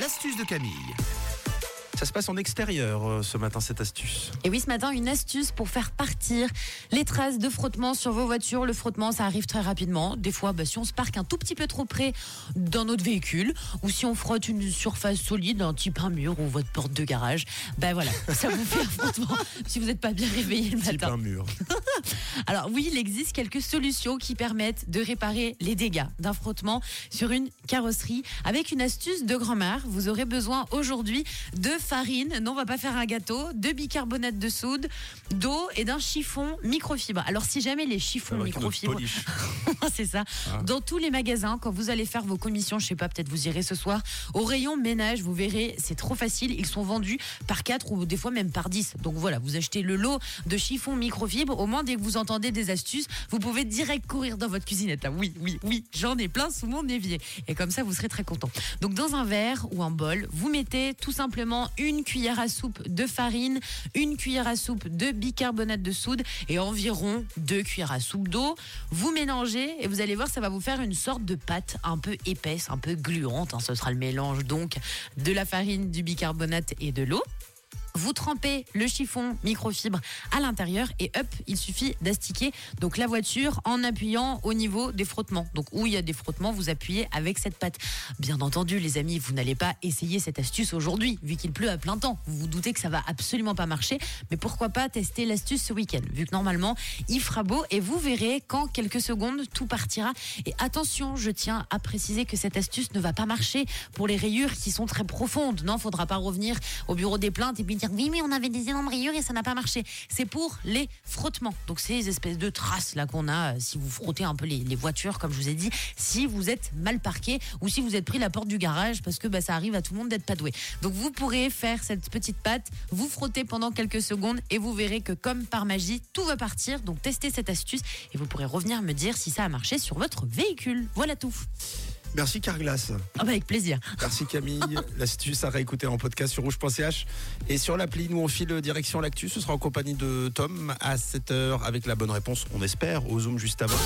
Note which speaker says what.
Speaker 1: L'astuce de Camille. Ça se passe en extérieur euh, ce matin, cette astuce.
Speaker 2: Et oui, ce matin, une astuce pour faire partir les traces de frottement sur vos voitures. Le frottement, ça arrive très rapidement. Des fois, bah, si on se parque un tout petit peu trop près d'un autre véhicule, ou si on frotte une surface solide, un type un mur ou votre porte de garage, ben voilà, ça vous fait un frottement si vous n'êtes pas bien réveillé le
Speaker 1: Type
Speaker 2: matin.
Speaker 1: un mur.
Speaker 2: Alors oui, il existe quelques solutions qui permettent de réparer les dégâts d'un frottement sur une carrosserie. Avec une astuce de grand-mère, vous aurez besoin aujourd'hui de farine, non on va pas faire un gâteau, de bicarbonate de soude, d'eau et d'un chiffon microfibre. Alors si jamais les chiffons microfibres, c'est ça,
Speaker 1: Ah.
Speaker 2: dans tous les magasins, quand vous allez faire vos commissions, je sais pas, peut-être vous irez ce soir, au rayon ménage, vous verrez, c'est trop facile, ils sont vendus par 4 ou des fois même par 10. Donc voilà, vous achetez le lot de chiffons microfibre, au moins dès que vous entendez des astuces, vous pouvez direct courir dans votre cuisinette. Oui, oui, oui, j'en ai plein sous mon évier. Et comme ça, vous serez très content. Donc dans un verre ou un bol, vous mettez tout simplement une cuillère à soupe de farine, une cuillère à soupe de bicarbonate de soude et environ deux cuillères à soupe d'eau. Vous mélangez et vous allez voir, ça va vous faire une sorte de pâte un peu épaisse, un peu gluante. hein. Ce sera le mélange donc de la farine, du bicarbonate et de l'eau. Vous trempez le chiffon microfibre à l'intérieur et hop, il suffit d'astiquer donc la voiture en appuyant au niveau des frottements. Donc où il y a des frottements, vous appuyez avec cette pâte. Bien entendu, les amis, vous n'allez pas essayer cette astuce aujourd'hui, vu qu'il pleut à plein temps. Vous vous doutez que ça va absolument pas marcher, mais pourquoi pas tester l'astuce ce week-end, vu que normalement il fera beau et vous verrez qu'en quelques secondes tout partira. Et attention, je tiens à préciser que cette astuce ne va pas marcher pour les rayures qui sont très profondes. Non, faudra pas revenir au bureau des plaintes et puis oui, mais on avait des énormes rayures et ça n'a pas marché. C'est pour les frottements. Donc ces espèces de traces là qu'on a euh, si vous frottez un peu les, voitures, comme je vous ai dit, si vous êtes mal parqué ou si vous êtes pris la porte du garage parce que bah, ça arrive à tout le monde d'être pas doué. Donc vous pourrez faire cette petite pâte, vous frotter pendant quelques secondes et vous verrez que comme par magie, tout va partir. Donc testez cette astuce et vous pourrez revenir me dire si ça a marché sur votre véhicule. Voilà tout.
Speaker 1: Merci Carglass.
Speaker 2: Ah bah avec plaisir.
Speaker 1: Merci Camille. L'astuce à réécouter en podcast sur rouge.ch. Et sur l'appli, nous on file direction l'actu. Ce sera en compagnie de Tom à 7h avec la bonne réponse, on espère, au Zoom juste avant.